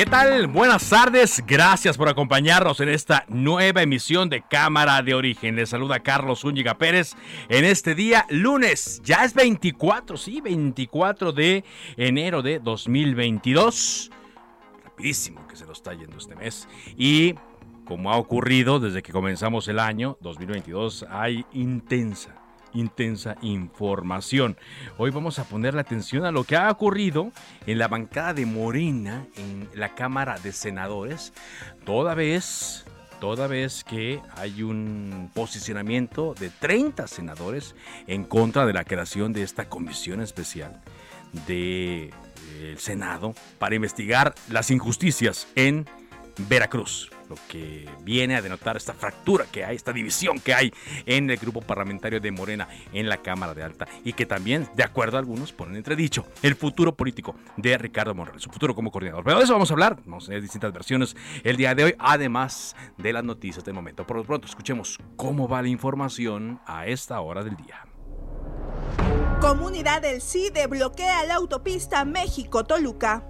¿Qué tal? Buenas tardes. Gracias por acompañarnos en esta nueva emisión de Cámara de Origen. Les saluda Carlos Úñiga Pérez en este día lunes. Ya es 24, sí, 24 de enero de 2022. Rapidísimo que se nos está yendo este mes. Y como ha ocurrido desde que comenzamos el año 2022, hay intensa intensa información. Hoy vamos a poner la atención a lo que ha ocurrido en la bancada de Morena en la Cámara de Senadores, toda vez toda vez que hay un posicionamiento de 30 senadores en contra de la creación de esta comisión especial del Senado para investigar las injusticias en Veracruz lo que viene a denotar esta fractura que hay, esta división que hay en el grupo parlamentario de Morena en la Cámara de Alta y que también, de acuerdo a algunos, ponen entredicho el futuro político de Ricardo Monreal, su futuro como coordinador. Pero de eso vamos a hablar, vamos a tener distintas versiones el día de hoy, además de las noticias del momento. Por lo pronto, escuchemos cómo va la información a esta hora del día. Comunidad del CIDE bloquea la autopista México-Toluca.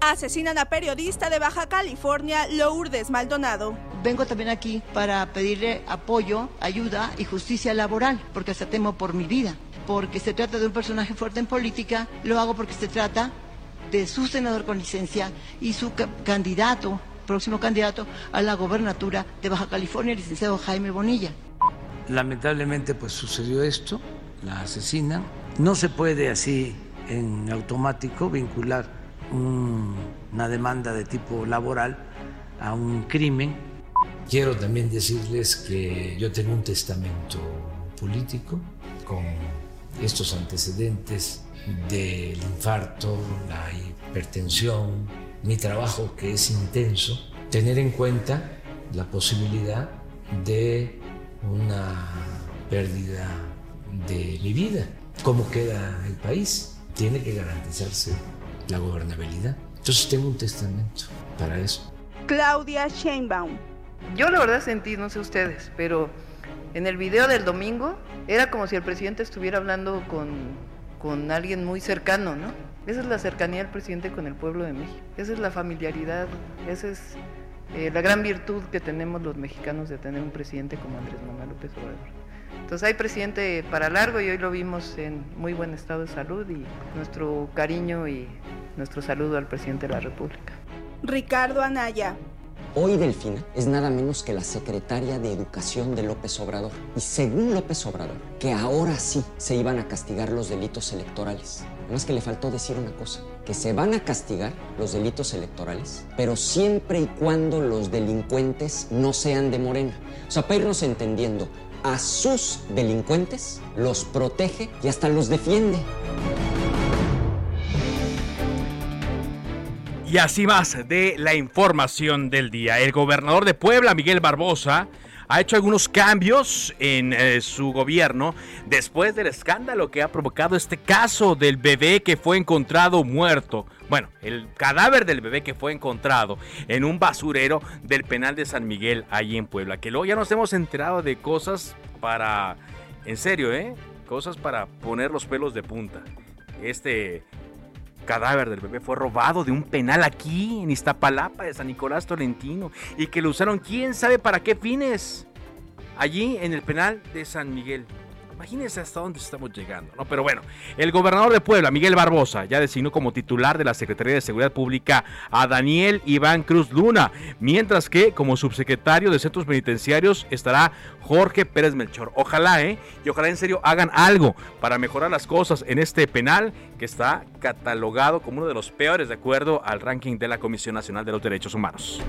Asesinan a periodista de Baja California, Lourdes Maldonado. Vengo también aquí para pedirle apoyo, ayuda y justicia laboral, porque se temo por mi vida. Porque se trata de un personaje fuerte en política, lo hago porque se trata de su senador con licencia y su candidato, próximo candidato a la gobernatura de Baja California, el licenciado Jaime Bonilla. Lamentablemente pues sucedió esto, la asesinan. No se puede así en automático vincular una demanda de tipo laboral a un crimen. Quiero también decirles que yo tengo un testamento político con estos antecedentes del infarto, la hipertensión, mi trabajo que es intenso, tener en cuenta la posibilidad de una pérdida de mi vida. ¿Cómo queda el país? Tiene que garantizarse la gobernabilidad. Entonces tengo un testamento para eso. Claudia Sheinbaum. Yo la verdad sentí, no sé ustedes, pero en el video del domingo era como si el presidente estuviera hablando con, con alguien muy cercano, ¿no? Esa es la cercanía del presidente con el pueblo de México. Esa es la familiaridad, esa es eh, la gran virtud que tenemos los mexicanos de tener un presidente como Andrés Manuel López Obrador. Entonces hay presidente para largo y hoy lo vimos en muy buen estado de salud y nuestro cariño y nuestro saludo al presidente de la República. Ricardo Anaya. Hoy Delfina es nada menos que la secretaria de Educación de López Obrador. Y según López Obrador, que ahora sí se iban a castigar los delitos electorales. Además que le faltó decir una cosa, que se van a castigar los delitos electorales, pero siempre y cuando los delincuentes no sean de Morena. O sea, para irnos entendiendo, a sus delincuentes, los protege y hasta los defiende. Y así más de la información del día. El gobernador de Puebla, Miguel Barbosa, ha hecho algunos cambios en eh, su gobierno después del escándalo que ha provocado este caso del bebé que fue encontrado muerto. Bueno, el cadáver del bebé que fue encontrado en un basurero del penal de San Miguel, ahí en Puebla. Que luego ya nos hemos enterado de cosas para, en serio, ¿eh? Cosas para poner los pelos de punta. Este cadáver del bebé fue robado de un penal aquí en Iztapalapa de San Nicolás Tolentino y que lo usaron quién sabe para qué fines allí en el penal de San Miguel. Imagínense hasta dónde estamos llegando, ¿no? Pero bueno, el gobernador de Puebla, Miguel Barbosa, ya designó como titular de la Secretaría de Seguridad Pública a Daniel Iván Cruz Luna, mientras que como subsecretario de Centros Penitenciarios estará Jorge Pérez Melchor. Ojalá, ¿eh? Y ojalá en serio hagan algo para mejorar las cosas en este penal que está catalogado como uno de los peores de acuerdo al ranking de la Comisión Nacional de los Derechos Humanos.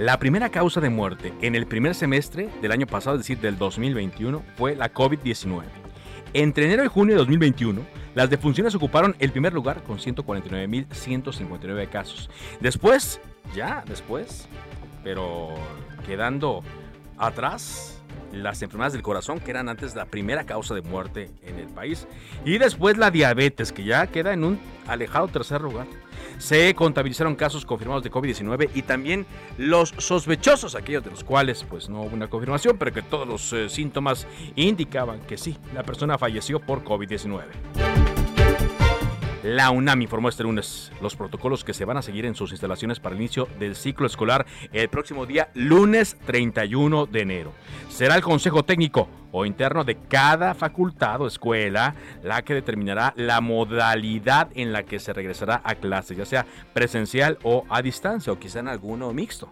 La primera causa de muerte en el primer semestre del año pasado, es decir, del 2021, fue la COVID-19. Entre enero y junio de 2021, las defunciones ocuparon el primer lugar con 149.159 casos. Después, ya después, pero quedando atrás las enfermedades del corazón, que eran antes la primera causa de muerte en el país. Y después la diabetes, que ya queda en un alejado tercer lugar se contabilizaron casos confirmados de COVID-19 y también los sospechosos, aquellos de los cuales pues no hubo una confirmación, pero que todos los eh, síntomas indicaban que sí, la persona falleció por COVID-19. La UNAM informó este lunes los protocolos que se van a seguir en sus instalaciones para el inicio del ciclo escolar el próximo día lunes 31 de enero. Será el Consejo Técnico o interno de cada facultad o escuela la que determinará la modalidad en la que se regresará a clases, ya sea presencial o a distancia o quizá en alguno mixto.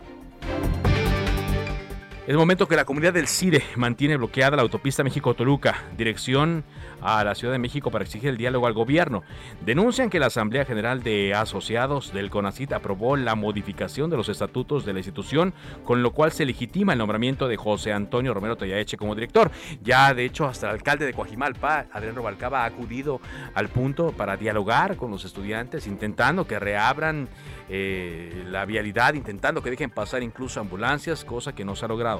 Es momento que la comunidad del CIDE mantiene bloqueada la autopista México-Toluca, dirección a la Ciudad de México para exigir el diálogo al gobierno. Denuncian que la Asamblea General de Asociados del CONACIT aprobó la modificación de los estatutos de la institución, con lo cual se legitima el nombramiento de José Antonio Romero Toyaeche como director. Ya, de hecho, hasta el alcalde de Coajimalpa, Adrián Robalcaba, ha acudido al punto para dialogar con los estudiantes, intentando que reabran eh, la vialidad, intentando que dejen pasar incluso ambulancias, cosa que no se ha logrado.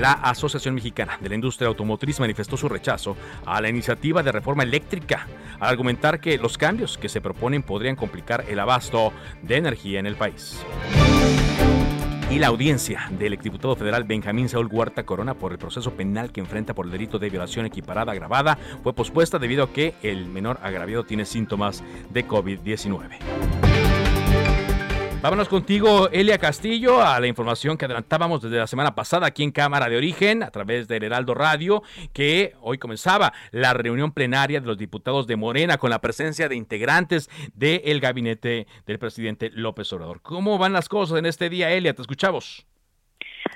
La Asociación Mexicana de la Industria Automotriz manifestó su rechazo a la iniciativa de reforma eléctrica, al argumentar que los cambios que se proponen podrían complicar el abasto de energía en el país. Y la audiencia del exdiputado federal Benjamín Saúl Huerta Corona por el proceso penal que enfrenta por el delito de violación equiparada agravada fue pospuesta debido a que el menor agraviado tiene síntomas de COVID-19. Vámonos contigo, Elia Castillo, a la información que adelantábamos desde la semana pasada aquí en Cámara de Origen, a través del Heraldo Radio, que hoy comenzaba la reunión plenaria de los diputados de Morena con la presencia de integrantes del gabinete del presidente López Obrador. ¿Cómo van las cosas en este día, Elia? Te escuchamos.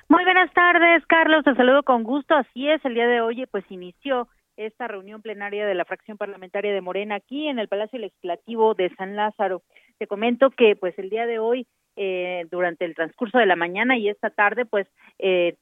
Muy buenas tardes, Carlos. Te saludo con gusto. Así es, el día de hoy pues inició esta reunión plenaria de la fracción parlamentaria de Morena aquí en el Palacio Legislativo de San Lázaro. Te comento que pues el día de hoy, eh, durante el transcurso de la mañana y esta tarde, pues eh,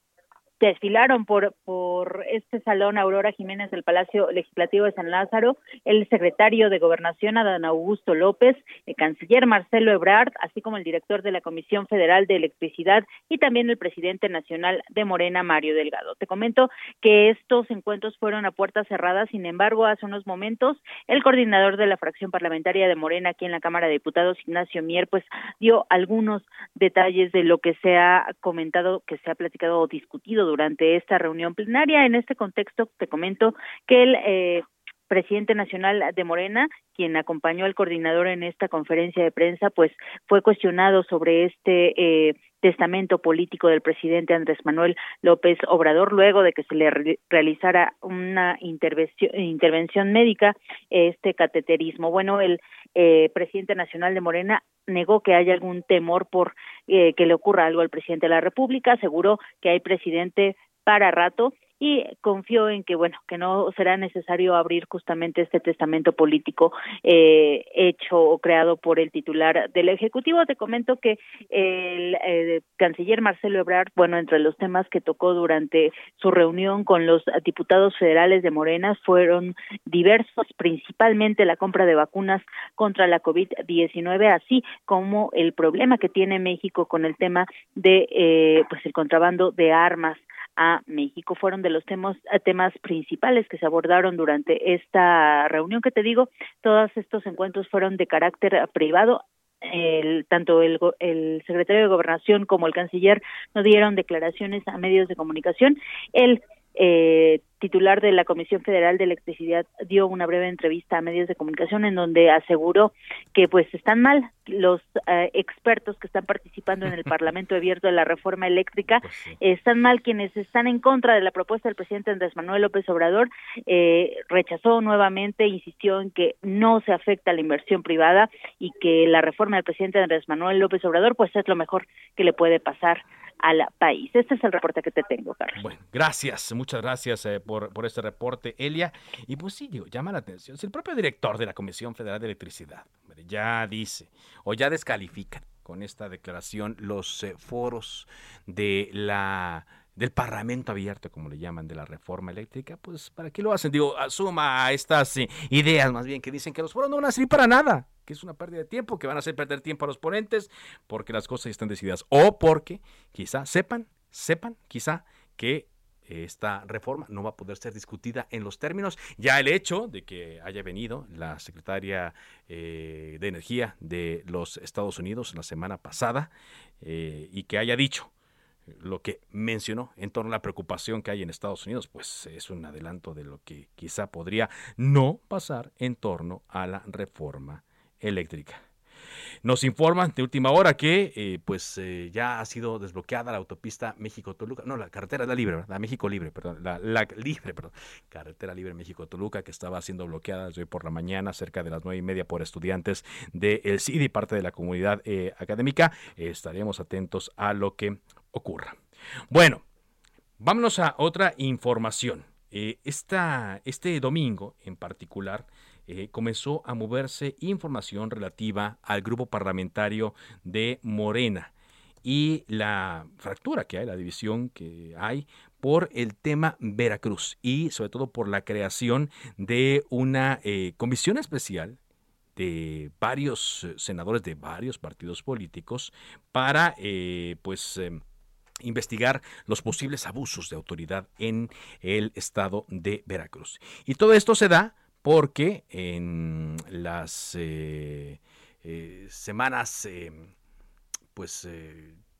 desfilaron por, por este salón Aurora Jiménez del Palacio Legislativo de San Lázaro, el secretario de Gobernación Adán Augusto López, el canciller Marcelo Ebrard, así como el director de la Comisión Federal de Electricidad y también el presidente nacional de Morena, Mario Delgado. Te comento que estos encuentros fueron a puertas cerradas, sin embargo, hace unos momentos el coordinador de la fracción parlamentaria de Morena aquí en la Cámara de Diputados, Ignacio Mier, pues dio algunos detalles de lo que se ha comentado, que se ha platicado o discutido durante esta reunión plenaria. En este contexto, te comento que el eh, presidente nacional de Morena, quien acompañó al coordinador en esta conferencia de prensa, pues fue cuestionado sobre este eh, testamento político del presidente Andrés Manuel López Obrador luego de que se le realizara una intervención, intervención médica, este cateterismo. Bueno, el eh, presidente nacional de Morena negó que haya algún temor por eh, que le ocurra algo al presidente de la República, aseguró que hay presidente para rato y confió en que bueno que no será necesario abrir justamente este testamento político eh, hecho o creado por el titular del ejecutivo. Te comento que el eh, canciller Marcelo Ebrard bueno entre los temas que tocó durante su reunión con los diputados federales de Morena fueron diversos principalmente la compra de vacunas contra la COVID-19 así como el problema que tiene México con el tema de eh, pues el contrabando de armas a México. Fueron de los temas, temas principales que se abordaron durante esta reunión que te digo. Todos estos encuentros fueron de carácter privado. El, tanto el, el secretario de Gobernación como el canciller no dieron declaraciones a medios de comunicación. El eh, titular de la Comisión Federal de Electricidad, dio una breve entrevista a medios de comunicación en donde aseguró que pues están mal los eh, expertos que están participando en el Parlamento abierto de la reforma eléctrica, pues están mal quienes están en contra de la propuesta del presidente Andrés Manuel López Obrador, eh, rechazó nuevamente, insistió en que no se afecta la inversión privada y que la reforma del presidente Andrés Manuel López Obrador pues es lo mejor que le puede pasar al país. Este es el reporte que te tengo, Carlos. Bueno, gracias, muchas gracias eh, por, por este reporte, Elia. Y pues sí, digo, llama la atención. Si el propio director de la Comisión Federal de Electricidad ya dice o ya descalifican con esta declaración los eh, foros de la del Parlamento abierto, como le llaman, de la reforma eléctrica, pues ¿para qué lo hacen? Digo, asuma estas eh, ideas más bien que dicen que los foros no van a servir para nada, que es una pérdida de tiempo, que van a hacer perder tiempo a los ponentes, porque las cosas están decididas, o porque quizá sepan, sepan quizá que esta reforma no va a poder ser discutida en los términos. Ya el hecho de que haya venido la secretaria eh, de Energía de los Estados Unidos la semana pasada eh, y que haya dicho lo que mencionó en torno a la preocupación que hay en Estados Unidos, pues es un adelanto de lo que quizá podría no pasar en torno a la reforma eléctrica. Nos informan de última hora que eh, pues eh, ya ha sido desbloqueada la autopista México-Toluca, no, la carretera la libre, la México libre, perdón, la, libre, perdón, carretera libre México-Toluca que estaba siendo bloqueada desde hoy por la mañana cerca de las nueve y media por estudiantes del CID y parte de la comunidad eh, académica. estaremos atentos a lo que ocurra. Bueno, vámonos a otra información. Este domingo en particular eh, comenzó a moverse información relativa al grupo parlamentario de Morena y la fractura que hay, la división que hay por el tema Veracruz y sobre todo por la creación de una eh, comisión especial de varios eh, senadores de varios partidos políticos para pues investigar los posibles abusos de autoridad en el estado de Veracruz. Y todo esto se da porque en las eh, eh, semanas eh, pues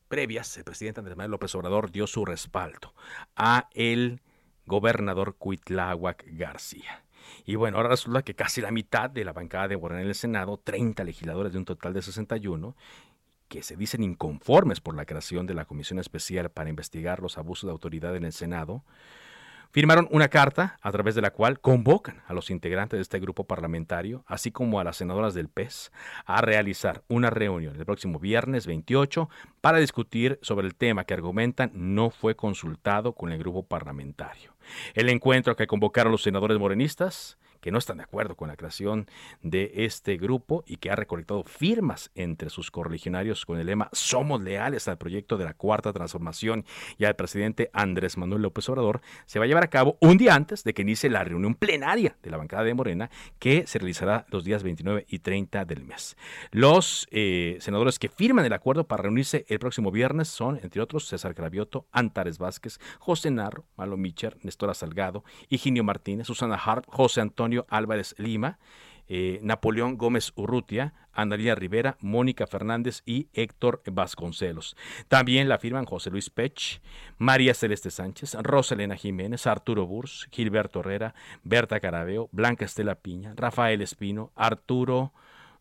previas el presidente Andrés Manuel López Obrador dio su respaldo a el gobernador Cuitláhuac García. Y bueno, ahora resulta que casi la mitad de la bancada de Morena en el Senado, 30 legisladores de un total de 61, que se dicen inconformes por la creación de la Comisión Especial para investigar los abusos de autoridad en el Senado, firmaron una carta a través de la cual convocan a los integrantes de este grupo parlamentario, así como a las senadoras del PES, a realizar una reunión el próximo viernes 28 para discutir sobre el tema que argumentan no fue consultado con el grupo parlamentario. El encuentro que convocaron los senadores morenistas que no están de acuerdo con la creación de este grupo y que ha recolectado firmas entre sus correligionarios con el lema Somos leales al proyecto de la Cuarta Transformación y al presidente Andrés Manuel López Obrador, se va a llevar a cabo un día antes de que inicie la reunión plenaria de la bancada de Morena que se realizará los días 29 y 30 del mes. Los eh, senadores que firman el acuerdo para reunirse el próximo viernes son, entre otros, César Gravioto, Antares Vázquez, José Narro, Malo Micher, Nestora Salgado, Higinio Martínez, Susana Hart, José Antonio Álvarez Lima, eh, Napoleón Gómez Urrutia, Analia Rivera, Mónica Fernández y Héctor Vasconcelos. También la firman José Luis Pech, María Celeste Sánchez, Roselena Jiménez, Arturo Burs, Gilberto Herrera, Berta Carabeo, Blanca Estela Piña, Rafael Espino, Arturo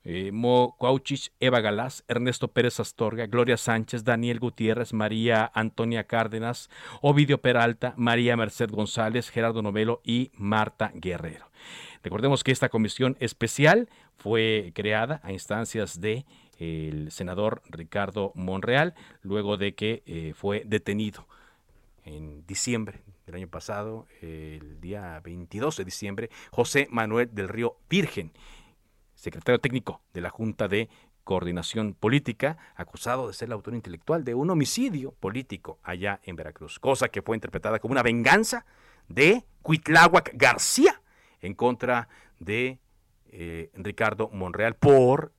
eh, Mo Cuauchich, Eva Galás, Ernesto Pérez Astorga, Gloria Sánchez, Daniel Gutiérrez, María Antonia Cárdenas, Ovidio Peralta, María Merced González, Gerardo Novelo y Marta Guerrero. Recordemos que esta comisión especial fue creada a instancias de el senador Ricardo Monreal, luego de que eh, fue detenido en diciembre del año pasado, el día 22 de diciembre, José Manuel del Río Virgen, secretario técnico de la Junta de Coordinación Política, acusado de ser el autor intelectual de un homicidio político allá en Veracruz, cosa que fue interpretada como una venganza de Cuitláhuac García, en contra de eh, Ricardo Monreal por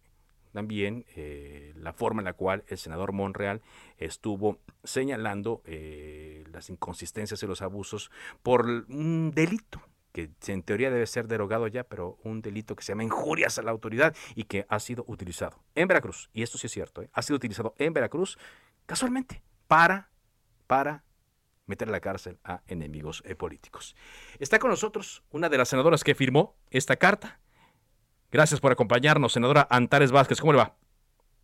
también eh, la forma en la cual el senador Monreal estuvo señalando eh, las inconsistencias y los abusos por un delito que en teoría debe ser derogado ya, pero un delito que se llama injurias a la autoridad y que ha sido utilizado en Veracruz, y esto sí es cierto, ha sido utilizado en Veracruz casualmente para, para meter a la cárcel a enemigos eh, políticos. Está con nosotros una de las senadoras que firmó esta carta. Gracias por acompañarnos, senadora Antares Vázquez. ¿Cómo le va?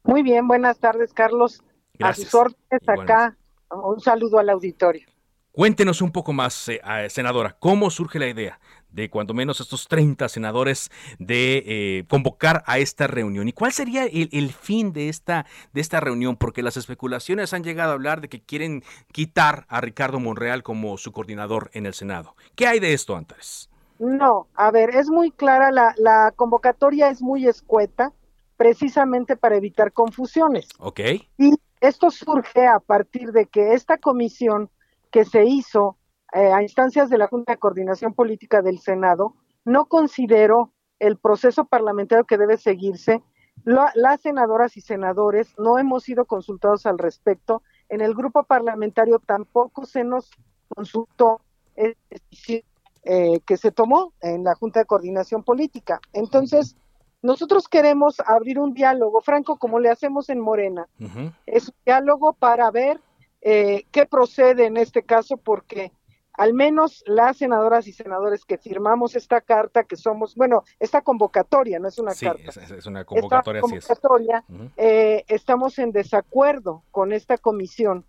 Muy bien, buenas tardes, Carlos. Gracias. A sus órdenes acá. Un saludo al auditorio. Cuéntenos un poco más, eh, senadora, cómo surge la idea de cuando menos estos 30 senadores de eh, convocar a esta reunión y cuál sería el, fin de esta, de esta reunión, porque las especulaciones han llegado a hablar de que quieren quitar a Ricardo Monreal como su coordinador en el Senado. ¿Qué hay de esto, Antares? No, a ver, es muy clara, la, la convocatoria es muy escueta, precisamente para evitar confusiones. Ok. Y esto surge a partir de que esta comisión que se hizo eh, a instancias de la Junta de Coordinación Política del Senado no consideró el proceso parlamentario que debe seguirse. las senadoras y senadores no hemos sido consultados al respecto. En el grupo parlamentario tampoco se nos consultó eh, que se tomó en la Junta de Coordinación Política. Entonces, nosotros queremos abrir un diálogo, Franco, como le hacemos en Morena. Es un diálogo para ver eh, qué procede en este caso, porque al menos las senadoras y senadores que firmamos esta carta, que somos, bueno, esta convocatoria, no es una carta. Es, una convocatoria, convocatoria eh, estamos en desacuerdo con esta comisión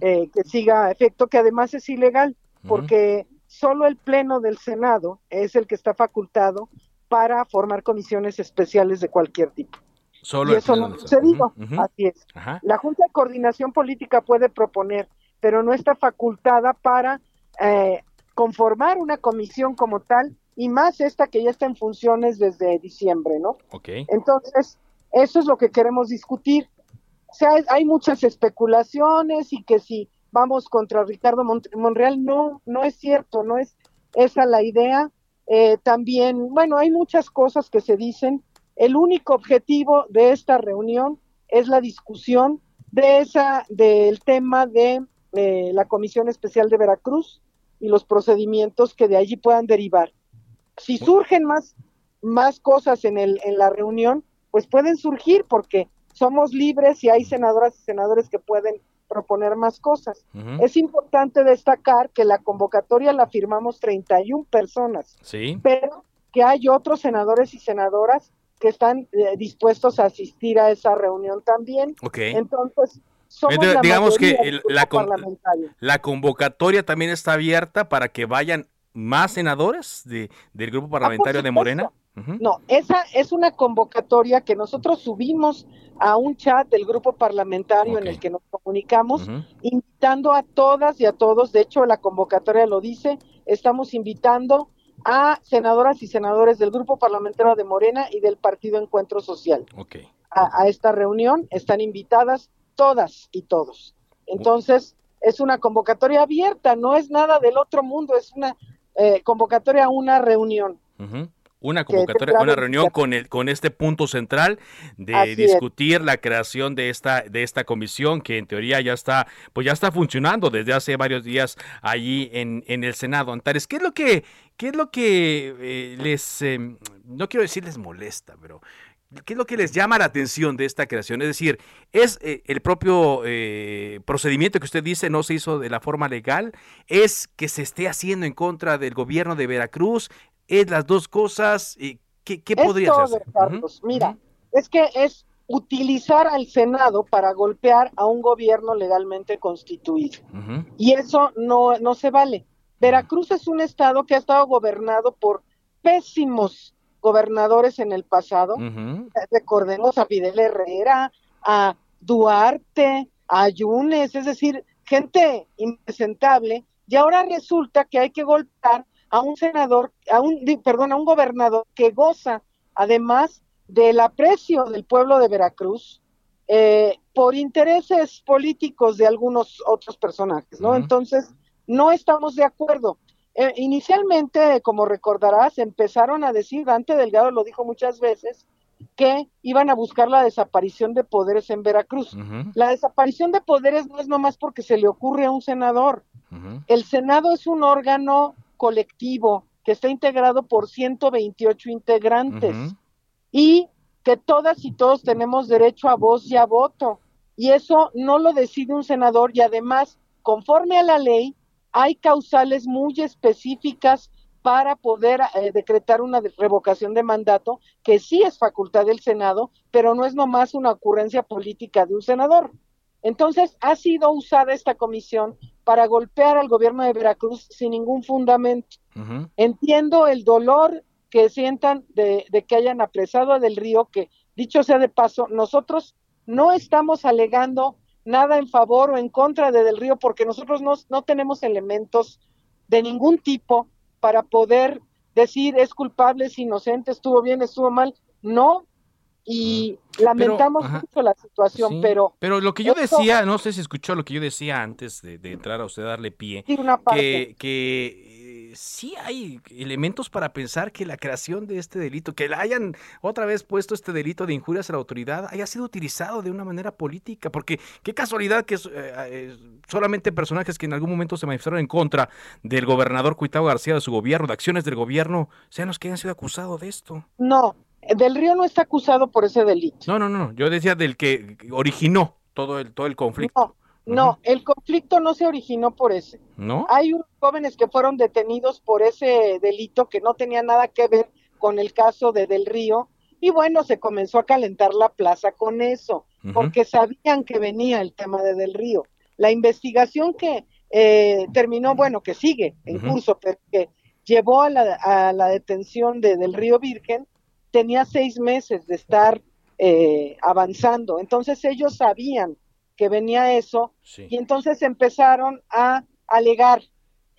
eh, que siga a efecto, que además es ilegal, porque solo el Pleno del Senado es el que está facultado para formar comisiones especiales de cualquier tipo. Y eso no ha sucedido. Así es. La Junta de Coordinación Política puede proponer, pero no está facultada para eh, conformar una comisión como tal, y más esta que ya está en funciones desde diciembre, ¿no? Entonces, eso es lo que queremos discutir. O sea, hay muchas especulaciones y que si vamos contra Ricardo Monreal, no, no es cierto, no es esa la idea. Eh, también, bueno, hay muchas cosas que se dicen, el único objetivo de esta reunión es la discusión de esa del tema de eh, la Comisión Especial de Veracruz y los procedimientos que de allí puedan derivar. Si surgen más más cosas en el en la reunión, pues pueden surgir porque somos libres y hay senadoras y senadores que pueden proponer más cosas. Es importante destacar que la convocatoria la firmamos 31 personas, sí. pero que hay otros senadores y senadoras que están eh, dispuestos a asistir a esa reunión también. Entonces, somos digamos que la, la convocatoria también está abierta para que vayan más senadores de, del grupo ah, parlamentario de Morena. No, esa es una convocatoria que nosotros subimos a un chat del grupo parlamentario en el que nos comunicamos, invitando a todas y a todos, de hecho la convocatoria lo dice, estamos invitando a senadoras y senadores del Grupo Parlamentario de Morena y del Partido Encuentro Social. A, esta reunión están invitadas todas y todos. Entonces, es una convocatoria abierta, no es nada del otro mundo, es una eh, convocatoria a una reunión una convocatoria, una reunión con el, con este punto central de discutir la creación de esta, de esta comisión que en teoría ya está, pues ya está funcionando desde hace varios días allí en, en el Senado. Antares, ¿qué es lo que, qué es lo que eh, les, em, no quiero decir les molesta, pero ¿Qué es lo que les llama la atención de esta creación? Es decir, ¿es eh, el propio eh, procedimiento que usted dice no se hizo de la forma legal? ¿Es que se esté haciendo en contra del gobierno de Veracruz? ¿Es las dos cosas? ¿Qué, qué podría ser? Carlos. Mira, es que es utilizar al Senado para golpear a un gobierno legalmente constituido. Y eso no, no se vale. Veracruz es un estado que ha estado gobernado por pésimos gobernadores en el pasado. Recordemos a Fidel Herrera, a Duarte, a Yunes, es decir, gente impresentable. Y ahora resulta que hay que golpear a un senador, a un, perdón, a un gobernador que goza además del aprecio del pueblo de Veracruz eh, por intereses políticos de algunos otros personajes, ¿no? Entonces, no estamos de acuerdo. Eh, inicialmente, como recordarás, empezaron a decir, Dante Delgado lo dijo muchas veces, que iban a buscar la desaparición de poderes en Veracruz. La desaparición de poderes no es nomás porque se le ocurre a un senador. El Senado es un órgano colectivo que está integrado por 128 integrantes y que todas y todos tenemos derecho a voz y a voto. Y eso no lo decide un senador y además, conforme a la ley, hay causales muy específicas para poder eh, decretar una revocación de mandato, que sí es facultad del Senado, pero no es nomás una ocurrencia política de un senador. Entonces, ha sido usada esta comisión para golpear al gobierno de Veracruz sin ningún fundamento. Entiendo el dolor que sientan de, que hayan apresado a Del Río, que dicho sea de paso, nosotros no estamos alegando nada en favor o en contra de Del Río porque nosotros no, no tenemos elementos de ningún tipo para poder decir es culpable, es inocente, estuvo bien, estuvo mal. No, y lamentamos mucho la situación, pero... Pero lo que yo decía, no sé si escuchó lo que yo decía antes de, entrar a usted a darle pie, que, que eh, sí hay elementos para pensar que la creación de este delito, que la hayan otra vez puesto este delito de injurias a la autoridad, haya sido utilizado de una manera política, porque qué casualidad que eh, eh, solamente personajes que en algún momento se manifestaron en contra del gobernador Cuitao García, de su gobierno, de acciones del gobierno, sean los que hayan sido acusados de esto. No, del Río no está acusado por ese delito. No, no, no. Yo decía del que originó todo el, todo el conflicto. No, no, el conflicto no se originó por ese. ¿No? Hay unos jóvenes que fueron detenidos por ese delito que no tenía nada que ver con el caso de Del Río. Y bueno, se comenzó a calentar la plaza con eso, porque sabían que venía el tema de Del Río. La investigación que eh, terminó, bueno, que sigue en curso, pero que llevó a la, a la detención de Del Río Virgen, tenía seis meses de estar eh, avanzando. Entonces ellos sabían que venía eso y entonces empezaron a alegar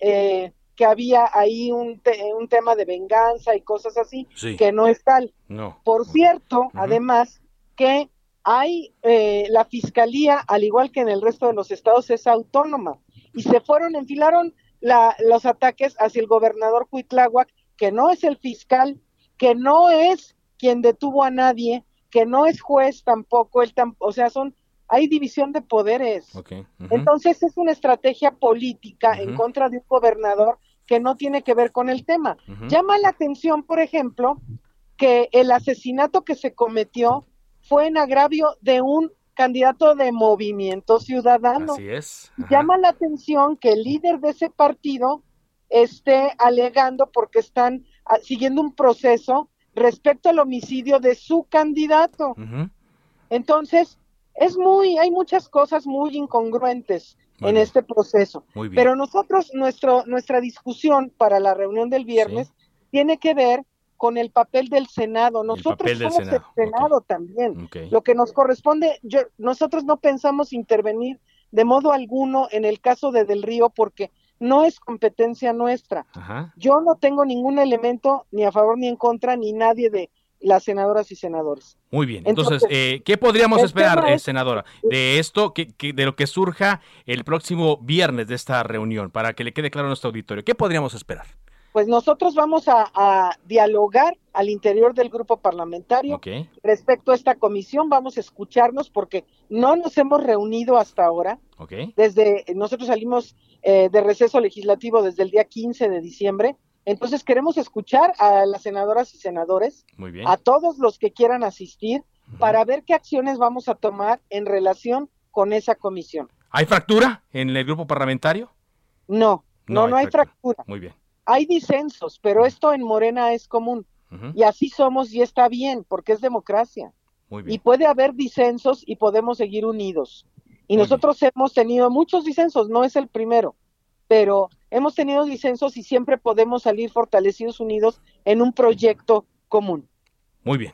eh, que había ahí un, un, tema de venganza y cosas así, que no es tal. No. Por cierto, además, que hay eh, la fiscalía, al igual que en el resto de los estados, es autónoma y se fueron, enfilaron la, los ataques hacia el gobernador Cuitláhuac, que no es el fiscal, que no es quien detuvo a nadie, que no es juez tampoco, él o sea, son hay división de poderes. Entonces es una estrategia política en contra de un gobernador que no tiene que ver con el tema. Llama la atención, por ejemplo, que el asesinato que se cometió fue en agravio de un candidato de movimiento ciudadano. Así es. Llama la atención que el líder de ese partido esté alegando porque están ah, siguiendo un proceso respecto al homicidio de su candidato. Entonces, es muy, hay muchas cosas muy incongruentes en este proceso. Pero nosotros, nuestro, nuestra discusión para la reunión del viernes tiene que ver con el papel del Senado. Nosotros somos el Senado también. Lo que nos corresponde, yo, nosotros no pensamos intervenir de modo alguno en el caso de Del Río porque no es competencia nuestra. Yo no tengo ningún elemento ni a favor ni en contra, ni nadie de las senadoras y senadores. Muy bien. Entonces, eh, ¿qué podríamos esperar, eh, senadora, de esto, que, de lo que surja el próximo viernes de esta reunión, para que le quede claro a nuestro auditorio? ¿Qué podríamos esperar? Pues nosotros vamos a, dialogar al interior del grupo parlamentario respecto a esta comisión, vamos a escucharnos porque no nos hemos reunido hasta ahora. Desde nosotros salimos eh, de receso legislativo desde el día 15 de diciembre, entonces queremos escuchar a las senadoras y senadores, a todos los que quieran asistir, para ver qué acciones vamos a tomar en relación con esa comisión. ¿Hay fractura en el grupo parlamentario? No, no, no, hay, fractura. Muy bien hay disensos, pero esto en Morena es común. Y así somos y está bien, porque es democracia. Y puede haber disensos y podemos seguir unidos. Y nosotros hemos tenido muchos disensos, no es el primero, pero hemos tenido disensos y siempre podemos salir fortalecidos unidos en un proyecto común. Muy bien.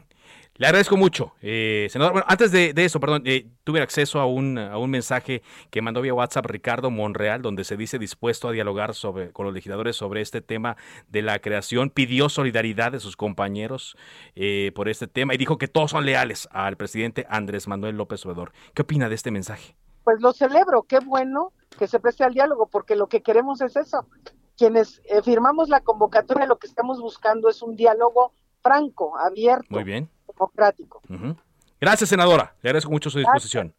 Le agradezco mucho, eh, senador. Bueno, antes de, eso, perdón, eh, tuve acceso a un, a un mensaje que mandó vía WhatsApp Ricardo Monreal, donde se dice dispuesto a dialogar sobre, con los legisladores sobre este tema de la creación. Pidió solidaridad de sus compañeros eh, por este tema y dijo que todos son leales al presidente Andrés Manuel López Obrador. ¿Qué opina de este mensaje? Pues lo celebro, qué bueno que se preste al diálogo, porque lo que queremos es eso. Quienes eh, firmamos la convocatoria, lo que estamos buscando es un diálogo franco, abierto. Muy bien democrático. Gracias, senadora. Le agradezco mucho su disposición.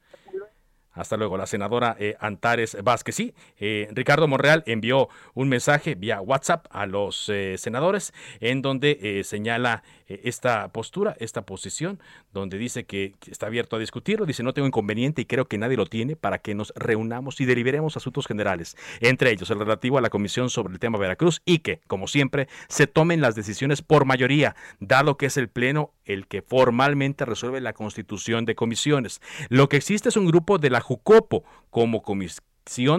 Hasta luego, la senadora eh, Antares Vázquez. Sí, eh, Ricardo Monreal envió un mensaje vía WhatsApp a los senadores en donde señala esta postura, esta posición, donde dice que está abierto a discutirlo. Dice, no tengo inconveniente y creo que nadie lo tiene para que nos reunamos y deliberemos asuntos generales, entre ellos el relativo a la comisión sobre el tema Veracruz y que, como siempre, se tomen las decisiones por mayoría, dado que es el Pleno el que formalmente resuelve la constitución de comisiones. Lo que existe es un grupo de la Jucopo como comisión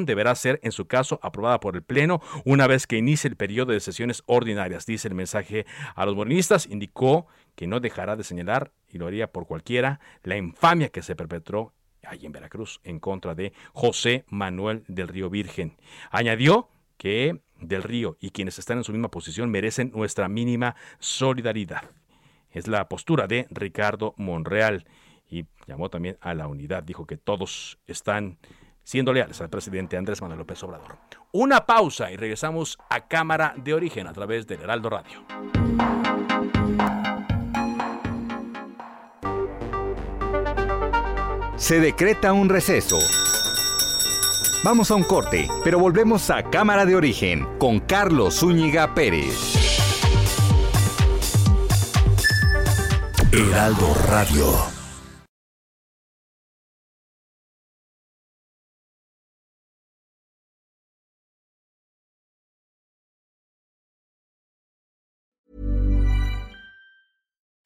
deberá ser, en su caso, aprobada por el Pleno una vez que inicie el periodo de sesiones ordinarias, dice el mensaje a los morenistas. Indicó que no dejará de señalar, y lo haría por cualquiera, la infamia que se perpetró allí en Veracruz en contra de José Manuel del Río Virgen. Añadió que del Río y quienes están en su misma posición merecen nuestra mínima solidaridad. Es la postura de Ricardo Monreal y llamó también a la unidad. Dijo que todos están siendo leales al presidente Andrés Manuel López Obrador. Una pausa y regresamos a Cámara de Origen a través del Heraldo Radio. Se decreta un receso. Vamos a un corte, pero volvemos a Cámara de Origen con Carlos Zúñiga Pérez. Heraldo Radio.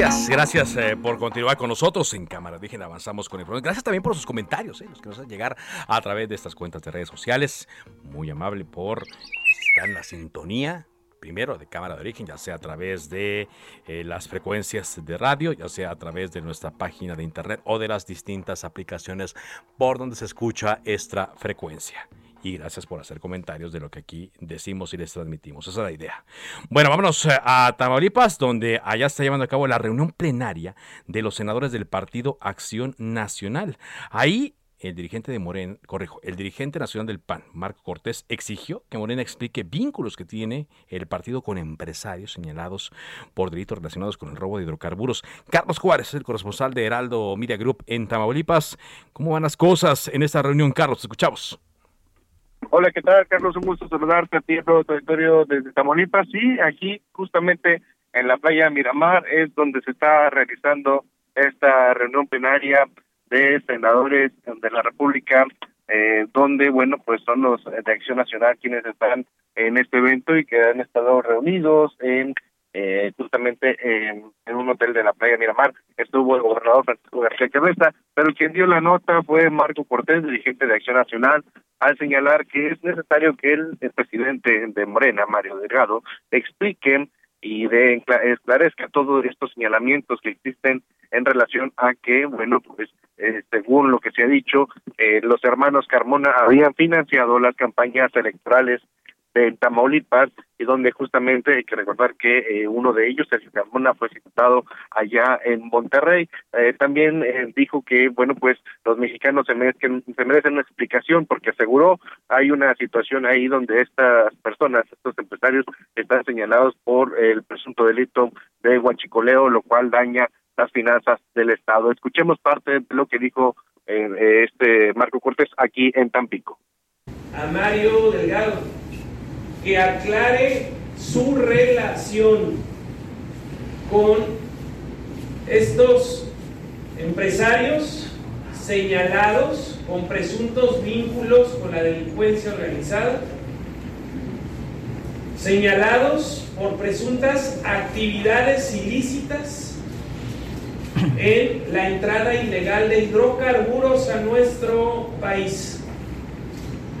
Gracias, gracias eh, por continuar con nosotros en Cámara Dije, Avanzamos con el programa. Gracias también por sus comentarios, eh, los que nos hacen llegar a través de estas cuentas de redes sociales. Muy amable por estar en la sintonía primero de cámara de origen, ya sea a través de eh, las frecuencias de radio, ya sea a través de nuestra página de internet o de las distintas aplicaciones por donde se escucha esta frecuencia y gracias por hacer comentarios de lo que aquí decimos y les transmitimos. Esa es la idea. Bueno, vámonos eh, a Tamaulipas, donde allá está llevando a cabo la reunión plenaria de los senadores del Partido Acción Nacional. Ahí el dirigente de Morena, corrijo, el dirigente nacional del PAN, Marco Cortés, exigió que Morena explique vínculos que tiene el partido con empresarios señalados por delitos relacionados con el robo de hidrocarburos. Carlos Juárez, el corresponsal de Heraldo Media Group en Tamaulipas. ¿Cómo van las cosas en esta reunión, Carlos? escuchamos. Hola, ¿qué tal, Carlos? Un gusto saludarte a ti territorio desde Tamaulipas. Sí, aquí justamente en la playa Miramar es donde se está realizando esta reunión plenaria de senadores de la República, eh, donde, bueno, pues son los de Acción Nacional quienes están en este evento y que han estado reunidos en eh, justamente en, un hotel de la playa Miramar. Estuvo el gobernador Francisco García Cabeza, pero quien dio la nota fue Marco Cortés, dirigente de Acción Nacional, al señalar que es necesario que el, presidente de Morena, Mario Delgado, explique y de esclarezca todos estos señalamientos que existen en relación a que, bueno, pues eh, según lo que se ha dicho, eh, los hermanos Carmona habían financiado las campañas electorales de Tamaulipas y donde justamente hay que recordar que eh, uno de ellos, Sergio Carmona, fue citado allá en Monterrey. Eh, también eh, dijo que, bueno, pues los mexicanos se merecen, se merecen una explicación porque aseguró hay una situación ahí donde estas personas, estos empresarios, están señalados por el presunto delito de huachicoleo, lo cual daña las finanzas del Estado. Escuchemos parte de lo que dijo eh, este Marco Cortés aquí en Tampico. A Mario Delgado, que aclare su relación con estos empresarios señalados con presuntos vínculos con la delincuencia organizada, señalados por presuntas actividades ilícitas en la entrada ilegal de hidrocarburos a nuestro país,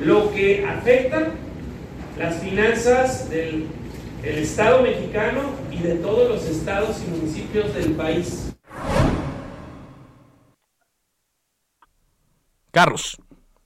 lo que afecta las finanzas del, Estado mexicano y de todos los estados y municipios del país. Carlos.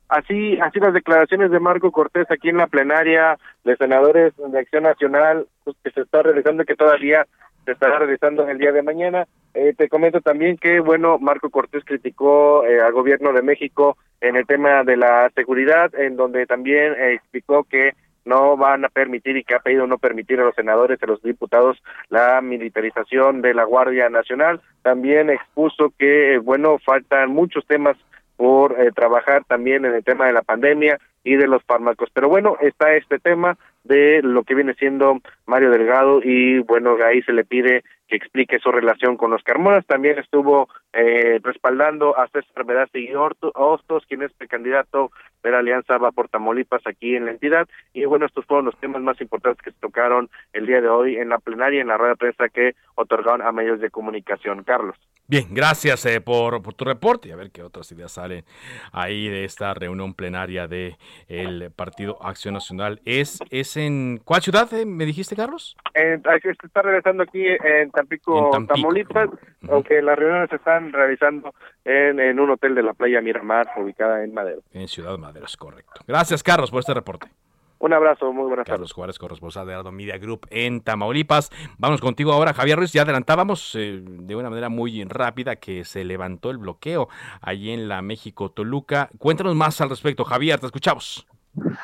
Así, así las declaraciones de Marco Cortés aquí en la plenaria de senadores de Acción Nacional pues, que se está realizando y que todavía se estará realizando el día de mañana. Eh, te comento también que, bueno, Marco Cortés criticó eh, al gobierno de México en el tema de la seguridad, en donde también eh, explicó que no van a permitir y que ha pedido no permitir a los senadores a los diputados la militarización de la Guardia Nacional. También expuso que, bueno, faltan muchos temas por eh, trabajar también en el tema de la pandemia y de los fármacos. Pero bueno, está este tema de lo que viene siendo Mario Delgado y bueno, ahí se le pide que explique su relación con los Carmonas. También estuvo eh, respaldando a César y Hostos, quien es el candidato de la Alianza Va por Tamaulipas aquí en la entidad. Y bueno, estos fueron los temas más importantes que se tocaron el día de hoy en la plenaria, en la rueda de prensa que otorgaron a medios de comunicación. Carlos. Bien, gracias eh, por, tu reporte y a ver qué otras ideas salen ahí de esta reunión plenaria de el Partido Acción Nacional. ¿Es, es en cuál ciudad eh, me dijiste, Carlos? se está realizando aquí en Tampico, Tamaulipas, aunque las reuniones se están realizando en, en, un hotel de la playa Miramar, ubicada en Madero. En Ciudad Madero, es correcto. Gracias, Carlos, por este reporte. Un abrazo, muy buenas Carlos Juárez, corresponsal de Ardo Media Group en Tamaulipas. Vamos contigo ahora, Javier Ruiz. Ya adelantábamos eh, de una manera muy rápida que se levantó el bloqueo allí en la México-Toluca. Cuéntanos más al respecto, Javier, te escuchamos.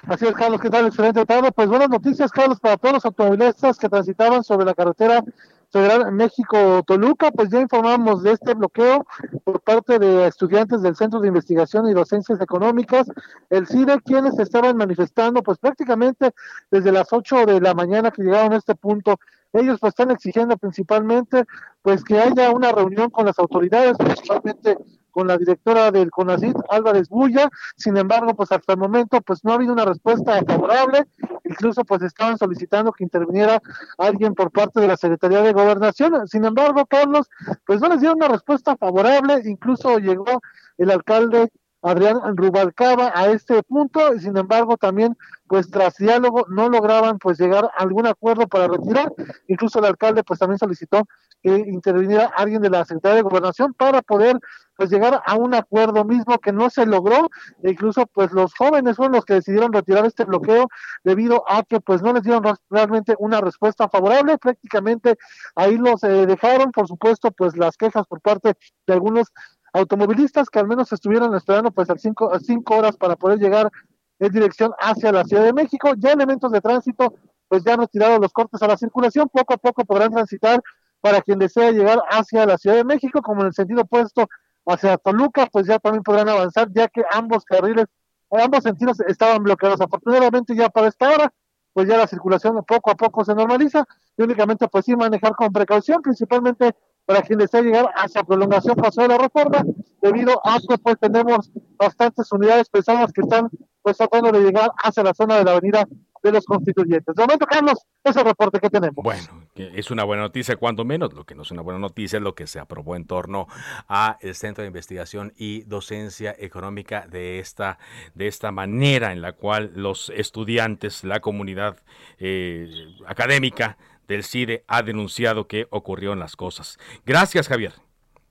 Así es, Carlos, ¿qué tal? Excelente tarde. Pues buenas noticias, Carlos, para todos los automovilistas que transitaban sobre la carretera Federal México-Toluca, pues ya informamos de este bloqueo por parte de estudiantes del Centro de Investigación y Docencias Económicas, el CIDE, quienes estaban manifestando pues prácticamente desde las 8 de la mañana que llegaron a este punto. Ellos pues están exigiendo principalmente pues que haya una reunión con las autoridades, principalmente con la directora del CONACIT, Álvarez Bulla. Sin embargo, pues hasta el momento, pues no ha habido una respuesta favorable. Incluso, pues estaban solicitando que interviniera alguien por parte de la Secretaría de Gobernación. Sin embargo, Carlos, pues no les dieron una respuesta favorable. Incluso llegó el alcalde Adrián Rubalcaba a este punto, y sin embargo también pues tras diálogo no lograban pues llegar a algún acuerdo para retirar, incluso el alcalde pues también solicitó que interviniera alguien de la Secretaría de Gobernación para poder pues llegar a un acuerdo mismo que no se logró, e incluso pues los jóvenes fueron los que decidieron retirar este bloqueo debido a que pues no les dieron realmente una respuesta favorable, prácticamente ahí los eh, dejaron, por supuesto pues las quejas por parte de algunos automovilistas que al menos estuvieron esperando pues a cinco, cinco horas para poder llegar en dirección hacia la Ciudad de México. Ya elementos de tránsito pues ya han retirado los cortes a la circulación, poco a poco podrán transitar para quien desea llegar hacia la Ciudad de México, como en el sentido opuesto hacia Toluca, pues ya también podrán avanzar, ya que ambos carriles, ambos sentidos estaban bloqueados. Afortunadamente ya para esta hora, pues ya la circulación poco a poco se normaliza y únicamente pues sí manejar con precaución, principalmente para quien desea llegar hacia prolongación pasó de la reforma, debido a que pues tenemos bastantes unidades pesadas que están pues tratando de llegar hacia la zona de la avenida de los constituyentes. De momento, Carlos, ese reporte que tenemos. Bueno, es una buena noticia, cuando menos. Lo que no es una buena noticia es lo que se aprobó en torno a el Centro de Investigación y Docencia Económica de esta, de esta manera en la cual los estudiantes, la comunidad eh, académica del CIDE ha denunciado que ocurrieron las cosas. Gracias, Javier.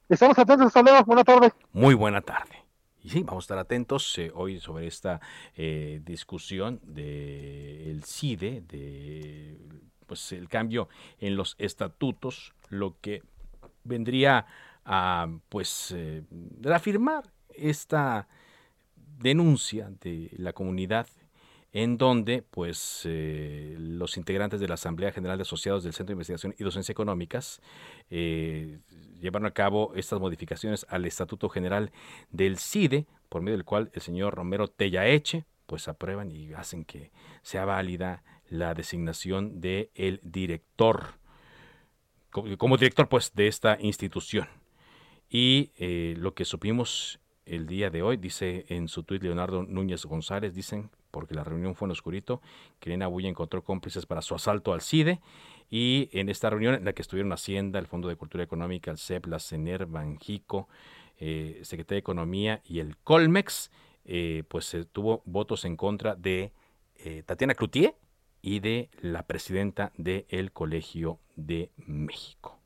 Estamos atentos, luego. Buena tarde. Muy buena tarde. Y sí, vamos a estar atentos eh, hoy sobre esta eh, discusión del CIDE, de pues el cambio en los estatutos, lo que vendría a pues eh, reafirmar esta denuncia de la comunidad en donde pues eh, los integrantes de la Asamblea General de Asociados del Centro de Investigación y Docencia Económicas eh, llevaron a cabo estas modificaciones al Estatuto General del CIDE, por medio del cual el señor Romero Tellaeche pues aprueban y hacen que sea válida la designación de el director como director pues de esta institución. Y eh, lo que supimos el día de hoy, dice en su tuit Leonardo Núñez González, dicen, porque la reunión fue en oscurito, Elena Bulla encontró cómplices para su asalto al CIDE y en esta reunión en la que estuvieron Hacienda, el Fondo de Cultura Económica, el CEP, la CENER, Banjico, eh, Secretaría de Economía y el Colmex, eh, pues se tuvo votos en contra de eh, Tatiana Cloutier y de la presidenta del Colegio de México.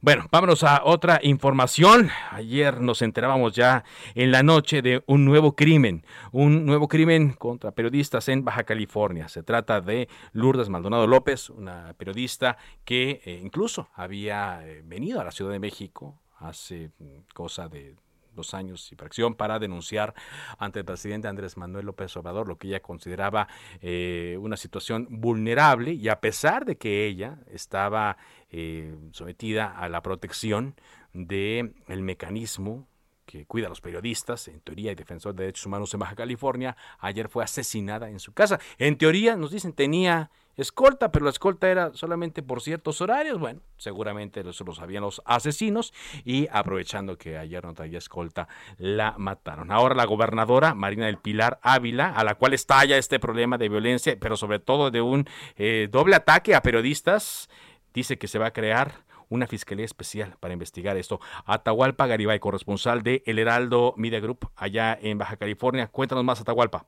Bueno, vámonos a otra información. Ayer nos enterábamos ya en la noche de un nuevo crimen, un nuevo crimen contra periodistas en Baja California. Se trata de Lourdes Maldonado López, una periodista que eh, incluso había eh, venido a la Ciudad de México hace mm, cosa de dos años y fracción para denunciar ante el presidente Andrés Manuel López Obrador lo que ella consideraba eh, una situación vulnerable y a pesar de que ella estaba eh, sometida a la protección del el mecanismo que cuida a los periodistas, en teoría y defensor de derechos humanos en Baja California, ayer fue asesinada en su casa. En teoría, nos dicen, tenía escolta, pero la escolta era solamente por ciertos horarios. Bueno, seguramente eso lo sabían los asesinos y aprovechando que ayer no traía escolta, la mataron. Ahora la gobernadora Marina del Pilar Ávila, a la cual estalla este problema de violencia, pero sobre todo de un eh, doble ataque a periodistas, dice que se va a crear una fiscalía especial para investigar esto. Atahualpa Garibay, corresponsal de El Heraldo Media Group allá en Baja California. Cuéntanos más, Atahualpa.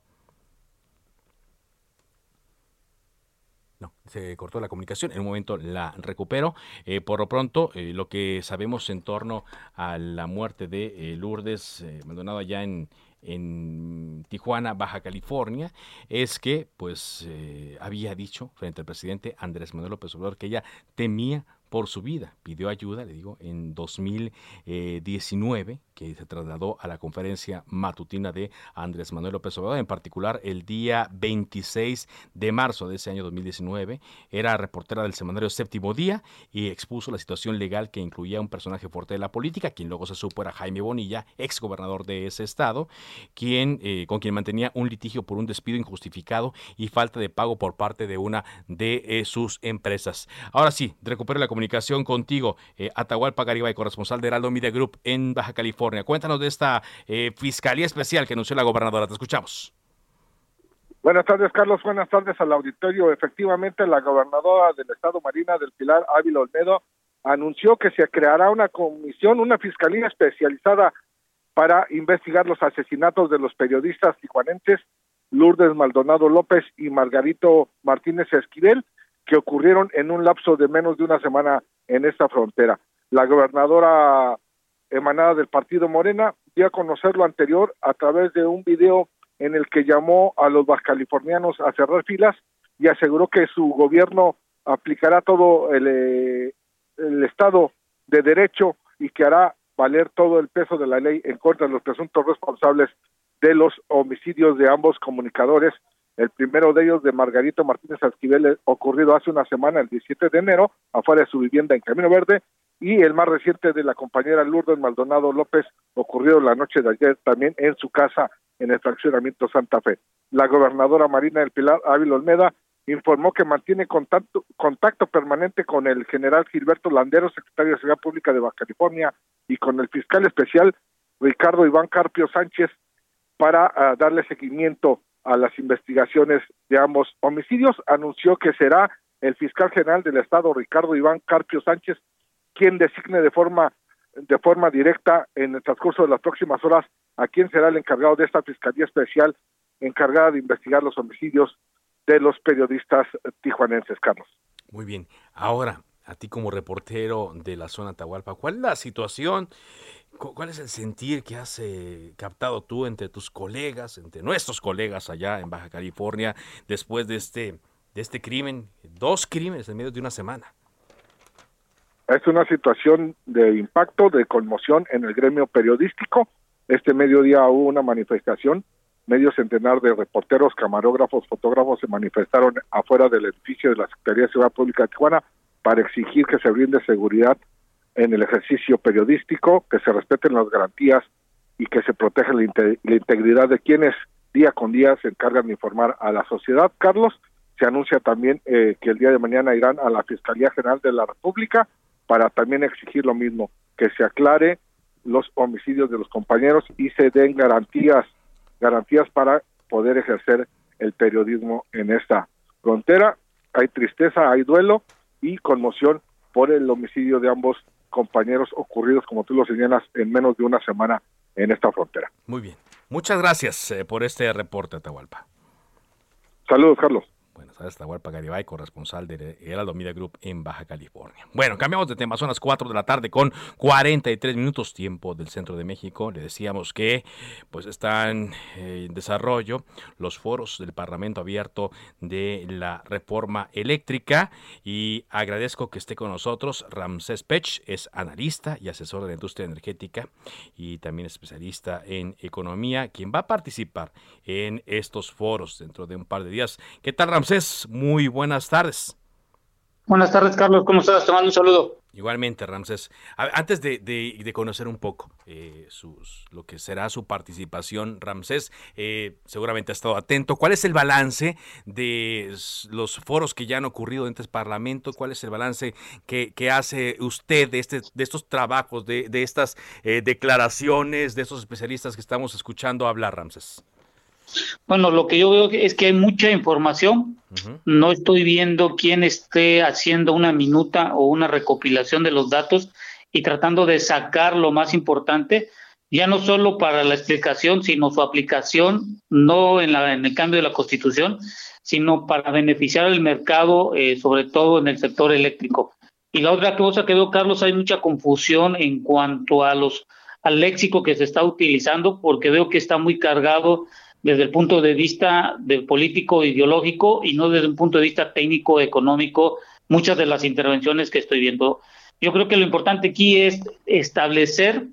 No, se cortó la comunicación. En un momento la recupero. Eh, por lo pronto, eh, lo que sabemos en torno a la muerte de eh, Lourdes Maldonado allá en, en Tijuana, Baja California, es que pues había dicho frente al presidente Andrés Manuel López Obrador que ella temía por su vida. Pidió ayuda, le digo, en 2019, que se trasladó a la conferencia matutina de Andrés Manuel López Obrador, en particular el día 26 de marzo de ese año 2019. Era reportera del semanario Séptimo Día y expuso la situación legal que incluía un personaje fuerte de la política, quien luego se supo era Jaime Bonilla, ex gobernador de ese estado, quien, eh, con quien mantenía un litigio por un despido injustificado y falta de pago por parte de una de eh, sus empresas. Ahora sí, recupero la comunicación contigo, eh, Atahualpa corresponsal de Heraldo Media Group en Baja California. Cuéntanos de esta eh, fiscalía especial que anunció la gobernadora. Te escuchamos. Buenas tardes, Carlos. Buenas tardes al auditorio. Efectivamente, la gobernadora del Estado Marina del Pilar, Ávila Olmedo, anunció que se creará una comisión, una fiscalía especializada para investigar los asesinatos de los periodistas tijuanenses Lourdes Maldonado López y Margarito Martínez Esquivel, que ocurrieron en un lapso de menos de una semana en esta frontera. La gobernadora emanada del partido Morena dio a conocer lo anterior a través de un video en el que llamó a los bascalifornianos a cerrar filas y aseguró que su gobierno aplicará todo el, eh, el Estado de Derecho y que hará valer todo el peso de la ley en contra de los presuntos responsables de los homicidios de ambos comunicadores. El primero de ellos, de Margarito Martínez Asquivel, eh, ocurrido hace una semana, el 17 de enero, afuera de su vivienda en Camino Verde, y el más reciente de la compañera Lourdes Maldonado López, ocurrido la noche de ayer también en su casa en el fraccionamiento Santa Fe. La gobernadora Marina del Pilar Ávila Olmeda informó que mantiene contacto, contacto permanente con el general Gilberto Landero, secretario de Seguridad Pública de Baja California, y con el fiscal especial Ricardo Iván Carpio Sánchez para ah, darle seguimiento a las investigaciones de ambos homicidios. Anunció que será el fiscal general del Estado, Ricardo Iván Carpio Sánchez, quien designe de forma de forma directa en el transcurso de las próximas horas a quién será el encargado de esta fiscalía especial encargada de investigar los homicidios de los periodistas tijuanenses, Carlos. Muy bien. Ahora, a ti como reportero de la zona Tahualpa, ¿cuál es la situación ¿Cuál es el sentir que has eh, captado tú entre tus colegas, entre nuestros colegas allá en Baja California, después de este, de este crimen, dos crímenes en medio de una semana? Es una situación de impacto, de conmoción en el gremio periodístico. Este mediodía hubo una manifestación medio centenar de reporteros, camarógrafos, fotógrafos se manifestaron afuera del edificio de la Secretaría de Seguridad Pública de Tijuana para exigir que se brinde seguridad en el ejercicio periodístico, que se respeten las garantías y que se proteja la, integridad de quienes día con día se encargan de informar a la sociedad. Carlos, se anuncia también eh, que el día de mañana irán a la Fiscalía General de la República para también exigir lo mismo, que se aclare los homicidios de los compañeros y se den garantías, garantías para poder ejercer el periodismo en esta frontera. Hay tristeza, hay duelo y conmoción por el homicidio de ambos compañeros ocurridos, como tú lo señalas, en menos de una semana en esta frontera. Muy bien. Muchas gracias eh, por este reporte, Atahualpa. Saludos, Carlos. Buenas tardes, Tahualpa Garibay, corresponsal de Heraldo Media Group en Baja California. Bueno, cambiamos de tema, son las 4 de la tarde con 43 minutos tiempo del centro de México. Le decíamos que pues están eh, en desarrollo los foros del Parlamento abierto de la reforma eléctrica y agradezco que esté con nosotros Ramsés Pech, es analista y asesor de la industria energética y también especialista en economía, quien va a participar en estos foros dentro de un par de días. ¿Qué tal, Ramsés? Ramsés, muy buenas tardes. Buenas tardes, Carlos. ¿Cómo estás? Te mando un saludo. Igualmente, Ramsés. Antes de, conocer un poco eh, sus, lo que será su participación, Ramsés, eh, seguramente ha estado atento. ¿Cuál es el balance de los foros que ya han ocurrido en este Parlamento? ¿Cuál es el balance que, hace usted de, este, de estos trabajos, de, de estas eh, declaraciones, de estos especialistas que estamos escuchando hablar, Ramsés? Bueno, lo que yo veo es que hay mucha información. No estoy viendo quién esté haciendo una minuta o una recopilación de los datos y tratando de sacar lo más importante, ya no solo para la explicación, sino su aplicación, no en, la, en el cambio de la constitución, sino para beneficiar al mercado, eh, sobre todo en el sector eléctrico. Y la otra cosa que veo, Carlos, hay mucha confusión en cuanto a los al léxico que se está utilizando, porque veo que está muy cargado desde el punto de vista del político ideológico y no desde un punto de vista técnico económico muchas de las intervenciones que estoy viendo. Yo creo que lo importante aquí es establecer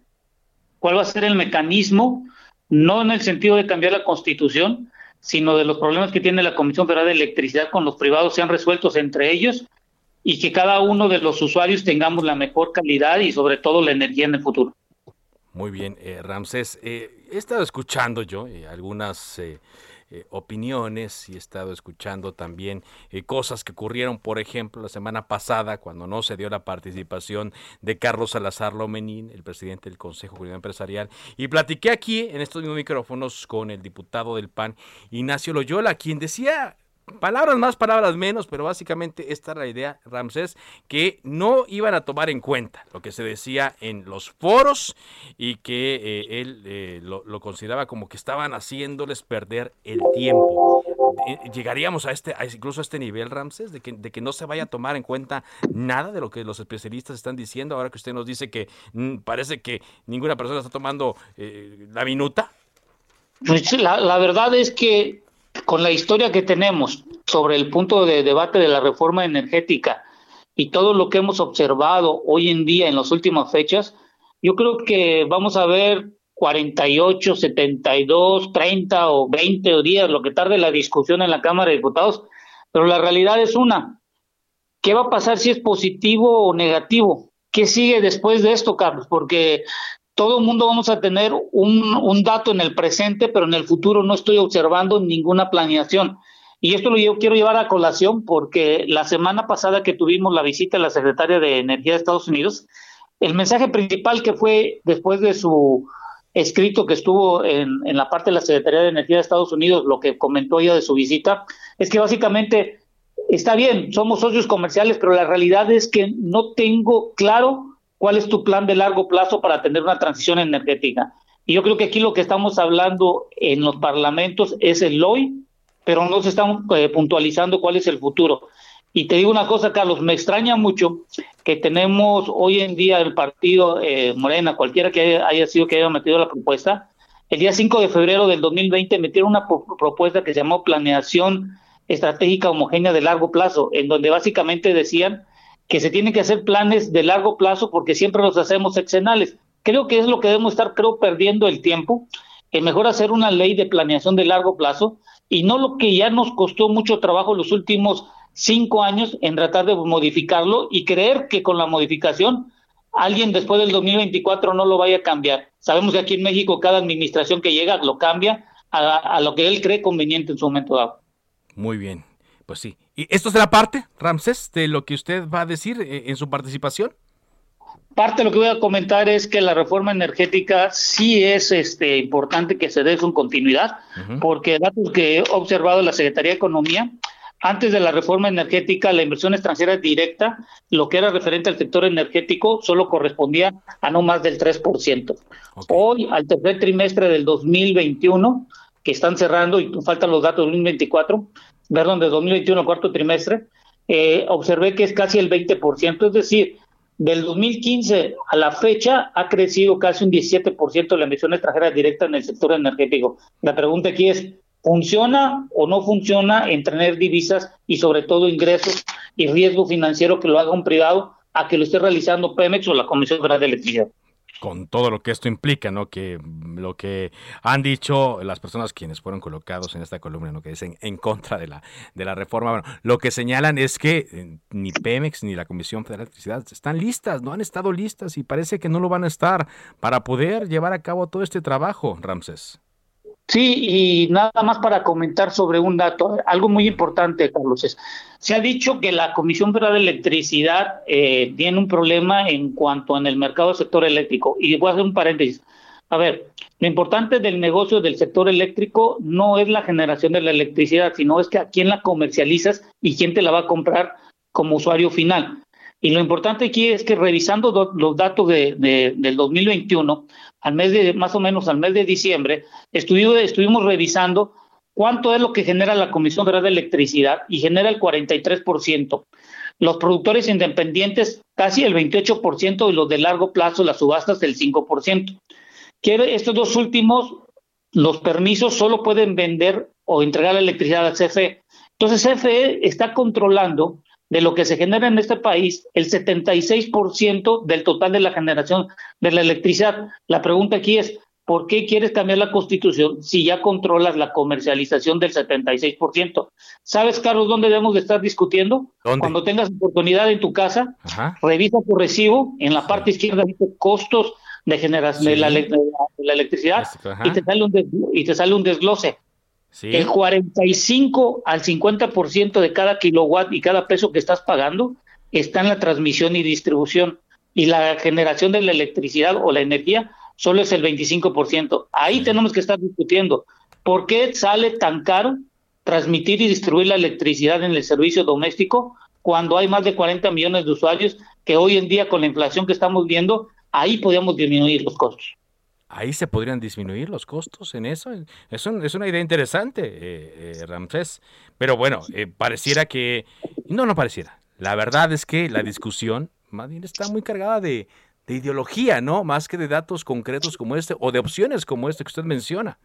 cuál va a ser el mecanismo, no en el sentido de cambiar la constitución, sino de los problemas que tiene la Comisión Federal de Electricidad con los privados sean resueltos entre ellos y que cada uno de los usuarios tengamos la mejor calidad y sobre todo la energía en el futuro. Muy bien, eh, Ramsés. Eh, he estado escuchando yo eh, algunas eh, opiniones y he estado escuchando también cosas que ocurrieron, por ejemplo, la semana pasada, cuando no se dio la participación de Carlos Salazar Lomenín, el presidente del Consejo Jurídico Empresarial, y platiqué aquí en estos mismos micrófonos con el diputado del PAN, Ignacio Loyola, quien decía palabras más, palabras menos, pero básicamente esta era la idea, Ramsés, que no iban a tomar en cuenta lo que se decía en los foros y que eh, él eh, lo, consideraba como que estaban haciéndoles perder el tiempo. Eh, ¿Llegaríamos a este, incluso a este nivel, Ramsés, de que, de que no se vaya a tomar en cuenta nada de lo que los especialistas están diciendo, ahora que usted nos dice que mm, parece que ninguna persona está tomando la minuta? Pues la, la verdad es que con la historia que tenemos sobre el punto de debate de la reforma energética y todo lo que hemos observado hoy en día en las últimas fechas, yo creo que vamos a ver 48, 72, 30 o 20 días, lo que tarde la discusión en la Cámara de Diputados, pero la realidad es una. ¿Qué va a pasar si es positivo o negativo? ¿Qué sigue después de esto, Carlos? Porque todo el mundo vamos a tener un, dato en el presente, pero en el futuro no estoy observando ninguna planeación. Y esto lo quiero llevar a colación porque la semana pasada que tuvimos la visita de la secretaria de Energía de Estados Unidos, el mensaje principal que fue después de su escrito que estuvo en, en la parte de la Secretaría de Energía de Estados Unidos, lo que comentó ella de su visita, es que básicamente está bien, somos socios comerciales, pero la realidad es que no tengo claro ¿Cuál es tu plan de largo plazo para tener una transición energética? Y yo creo que aquí lo que estamos hablando en los parlamentos es el hoy, pero no se están eh, puntualizando cuál es el futuro. Y te digo una cosa, Carlos, me extraña mucho que tenemos hoy en día el partido eh, Morena, cualquiera que haya, sido que haya metido la propuesta, el día 5 de febrero del 2020 metieron una propuesta que se llamó Planeación Estratégica Homogénea de Largo Plazo, en donde básicamente decían que se tienen que hacer planes de largo plazo porque siempre los hacemos exenales. Creo que es lo que debemos estar, creo, perdiendo el tiempo que mejor hacer una ley de planeación de largo plazo y no lo que ya nos costó mucho trabajo los últimos cinco años en tratar de modificarlo y creer que con la modificación alguien después del 2024 no lo vaya a cambiar. Sabemos que aquí en México cada administración que llega lo cambia a, a lo que él cree conveniente en su momento dado. Muy bien, pues sí. ¿Y esto será parte, Ramsés, de lo que usted va a decir eh, en su participación? Parte de lo que voy a comentar es que la reforma energética sí es este, importante que se dé su continuidad, porque datos que he observado en la Secretaría de Economía, antes de la reforma energética, la inversión extranjera directa, lo que era referente al sector energético, solo correspondía a no más del 3%. Hoy, al tercer trimestre del 2021, que están cerrando y faltan los datos del 2024, perdón, de 2021 al cuarto trimestre, eh, observé que es casi el 20%, es decir, del 2015 a la fecha ha crecido casi un 17% la emisión extranjera directa en el sector energético. La pregunta aquí es, ¿funciona o no funciona en divisas y sobre todo ingresos y riesgo financiero que lo haga un privado a que lo esté realizando Pemex o la Comisión Federal de Electricidad? Con todo lo que esto implica, ¿no? Que lo que han dicho las personas quienes fueron colocados en esta columna, ¿no? Que dicen en contra de la, de la reforma. Bueno, lo que señalan es que eh, ni Pemex ni la Comisión Federal de Electricidad están listas, no han estado listas y parece que no lo van a estar para poder llevar a cabo todo este trabajo, Ramses. Sí, y nada más para comentar sobre un dato, algo muy importante, Carlos, es, se ha dicho que la Comisión Federal de Electricidad eh, tiene un problema en cuanto en el mercado del sector eléctrico. Y voy a hacer un paréntesis. A ver, lo importante del negocio del sector eléctrico no es la generación de la electricidad, sino es que a quién la comercializas y quién te la va a comprar como usuario final. Y lo importante aquí es que revisando los datos de, del 2021, al mes de, más o menos al mes de diciembre, estuvimos, estuvimos revisando cuánto es lo que genera la Comisión Federal de Electricidad y genera el 43%. Los productores independientes casi el 28% y los de largo plazo, las subastas el 5%. Que estos dos últimos, los permisos solo pueden vender o entregar la electricidad a CFE. Entonces CFE está controlando de lo que se genera en este país, el 76% del total de la generación de la electricidad. La pregunta aquí es, ¿por qué quieres cambiar la constitución si ya controlas la comercialización del 76%? ¿Sabes, Carlos, dónde debemos de estar discutiendo? Cuando tengas oportunidad en tu casa, revisa tu recibo, en la parte izquierda dice costos de generación de, la, electricidad y te, sale un y te sale un desglose. El 45 al 50% de cada kilowatt y cada peso que estás pagando está en la transmisión y distribución. Y la generación de la electricidad o la energía solo es el 25%. Ahí tenemos que estar discutiendo. ¿Por qué sale tan caro transmitir y distribuir la electricidad en el servicio doméstico cuando hay más de 40 millones de usuarios que hoy en día con la inflación que estamos viendo, ahí podríamos disminuir los costos? Ahí se podrían disminuir los costos en eso. Es, es una idea interesante, eh, eh, Ramsés. Pero bueno, eh, pareciera que... No, no pareciera. La verdad es que la discusión más bien está muy cargada de, ideología, ¿no? Más que de datos concretos como este o de opciones como este que usted menciona.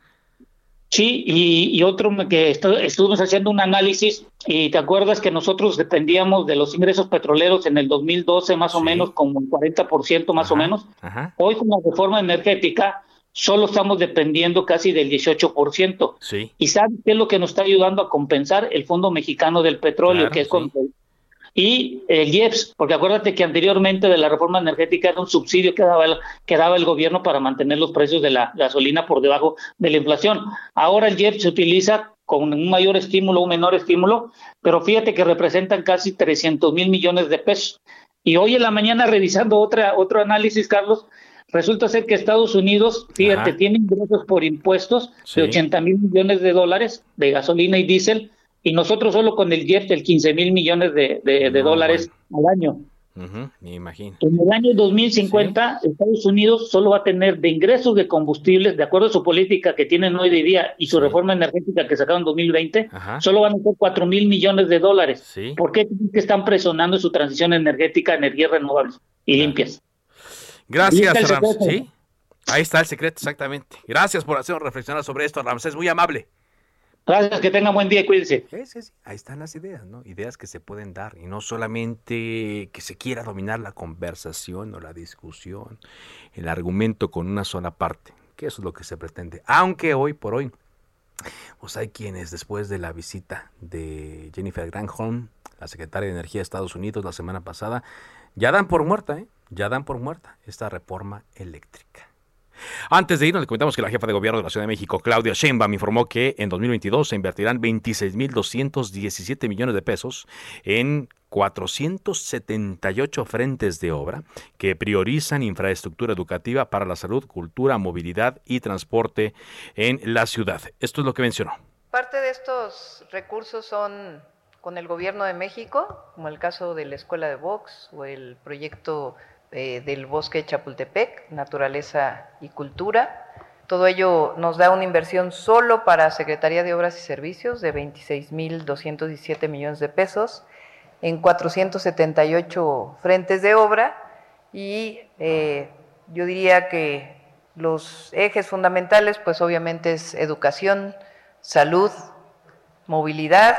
Sí, y, otro que estuvimos haciendo un análisis y te acuerdas que nosotros dependíamos de los ingresos petroleros en el 2012 más o menos como el 40% más o menos. Hoy con la reforma energética solo estamos dependiendo casi del 18%. Sí. ¿Y sabes qué es lo que nos está ayudando a compensar? El Fondo Mexicano del Petróleo, que es con y el IEPS, porque acuérdate que anteriormente de la reforma energética era un subsidio que daba, el, que daba el gobierno para mantener los precios de la gasolina por debajo de la inflación. Ahora el IEPS se utiliza con un mayor estímulo, un menor estímulo, pero fíjate que representan casi 300 mil millones de pesos. Y hoy en la mañana, revisando otra, otro análisis, Carlos, resulta ser que Estados Unidos, fíjate, tiene ingresos por impuestos de 80 mil millones de dólares de gasolina y diésel, y nosotros solo con el JET el 15 mil millones de, de, dólares al año. me imagino. En el año 2050, Estados Unidos solo va a tener de ingresos de combustibles, de acuerdo a su política que tienen hoy de día y su reforma energética que sacaron en 2020, solo van a ser 4 mil millones de dólares. ¿Por qué? Están presionando su transición energética a energías renovables y limpias. Gracias, Ramsés. ¿Sí? Ahí está el secreto, exactamente. Gracias por hacernos reflexionar sobre esto, Ramsés. Muy amable. Gracias, que tengan buen día y cuídense. Sí, sí, sí. Ahí están las ideas, ¿no? Ideas que se pueden dar y no solamente que se quiera dominar la conversación o la discusión, el argumento con una sola parte. que eso es lo que se pretende. Aunque hoy por hoy, pues hay quienes después de la visita de Jennifer Granholm, la secretaria de Energía de Estados Unidos la semana pasada, ya dan por muerta, ¿eh? ya dan por muerta esta reforma eléctrica. Antes de irnos, le comentamos que la jefa de gobierno de la Ciudad de México, Claudia Sheinbaum, informó que en 2022 se invertirán 26.217 millones de pesos en 478 frentes de obra que priorizan infraestructura educativa para la salud, cultura, movilidad y transporte en la ciudad. Esto es lo que mencionó. Parte de estos recursos son con el gobierno de México, como el caso de la Escuela de Vox o el proyecto eh, del bosque de Chapultepec, naturaleza y cultura. Todo ello nos da una inversión solo para Secretaría de Obras y Servicios de 26.217 millones de pesos en 478 frentes de obra y eh, yo diría que los ejes fundamentales pues obviamente es educación, salud, movilidad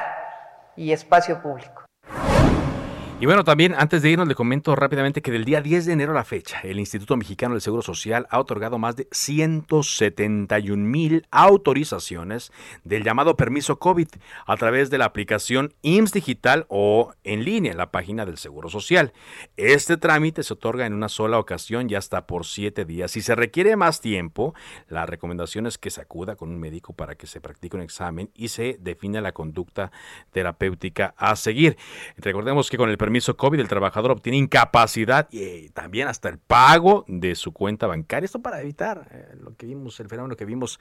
y espacio público. Y bueno, también antes de irnos le comento rápidamente que del día 10 de enero a la fecha, el Instituto Mexicano del Seguro Social ha otorgado más de 171 mil autorizaciones del llamado permiso COVID a través de la aplicación IMSS Digital o en línea en la página del Seguro Social. Este trámite se otorga en una sola ocasión y hasta por siete días. Si se requiere más tiempo, la recomendación es que se acuda con un médico para que se practique un examen y se define la conducta terapéutica a seguir. Recordemos que con el permiso COVID, el trabajador obtiene incapacidad y eh, también hasta el pago de su cuenta bancaria. Esto para evitar eh, lo que vimos, el fenómeno que vimos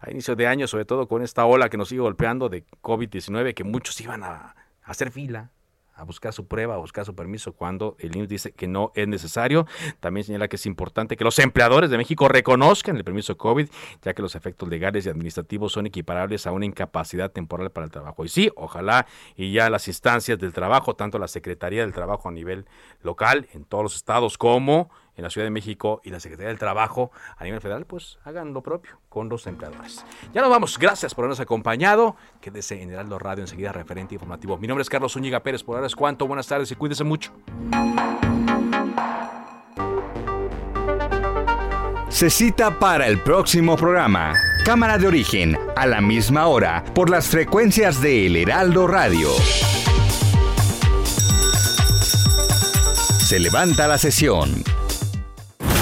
a inicio de año, sobre todo con esta ola que nos sigue golpeando de COVID-19, que muchos iban a hacer fila a buscar su prueba, a buscar su permiso cuando el INS dice que no es necesario. También señala que es importante que los empleadores de México reconozcan el permiso COVID, ya que los efectos legales y administrativos son equiparables a una incapacidad temporal para el trabajo. Y sí, ojalá y ya las instancias del trabajo, tanto la Secretaría del Trabajo a nivel local, en todos los estados, como en la Ciudad de México y la Secretaría del Trabajo a nivel federal, pues hagan lo propio con los empleadores. Ya nos vamos, gracias por habernos acompañado. Quédese en Heraldo Radio enseguida, referente informativo. Mi nombre es Carlos Zúñiga Pérez, por ahora es cuanto. Buenas tardes y cuídese mucho. Se cita para el próximo programa. Cámara de origen, a la misma hora, por las frecuencias de El Heraldo Radio. Se levanta la sesión.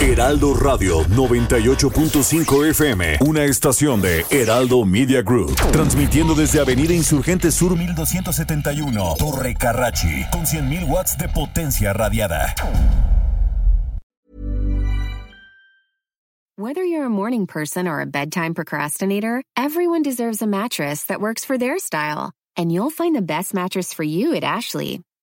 Heraldo Radio 98.5 FM, una estación de Heraldo Media Group, transmitiendo desde Avenida Insurgente Sur 1271, Torre Carrachi, con 100.000 watts de potencia radiada. Whether you're a morning person or a bedtime procrastinator, everyone deserves a mattress that works for their style. And you'll find the best mattress for you at Ashley.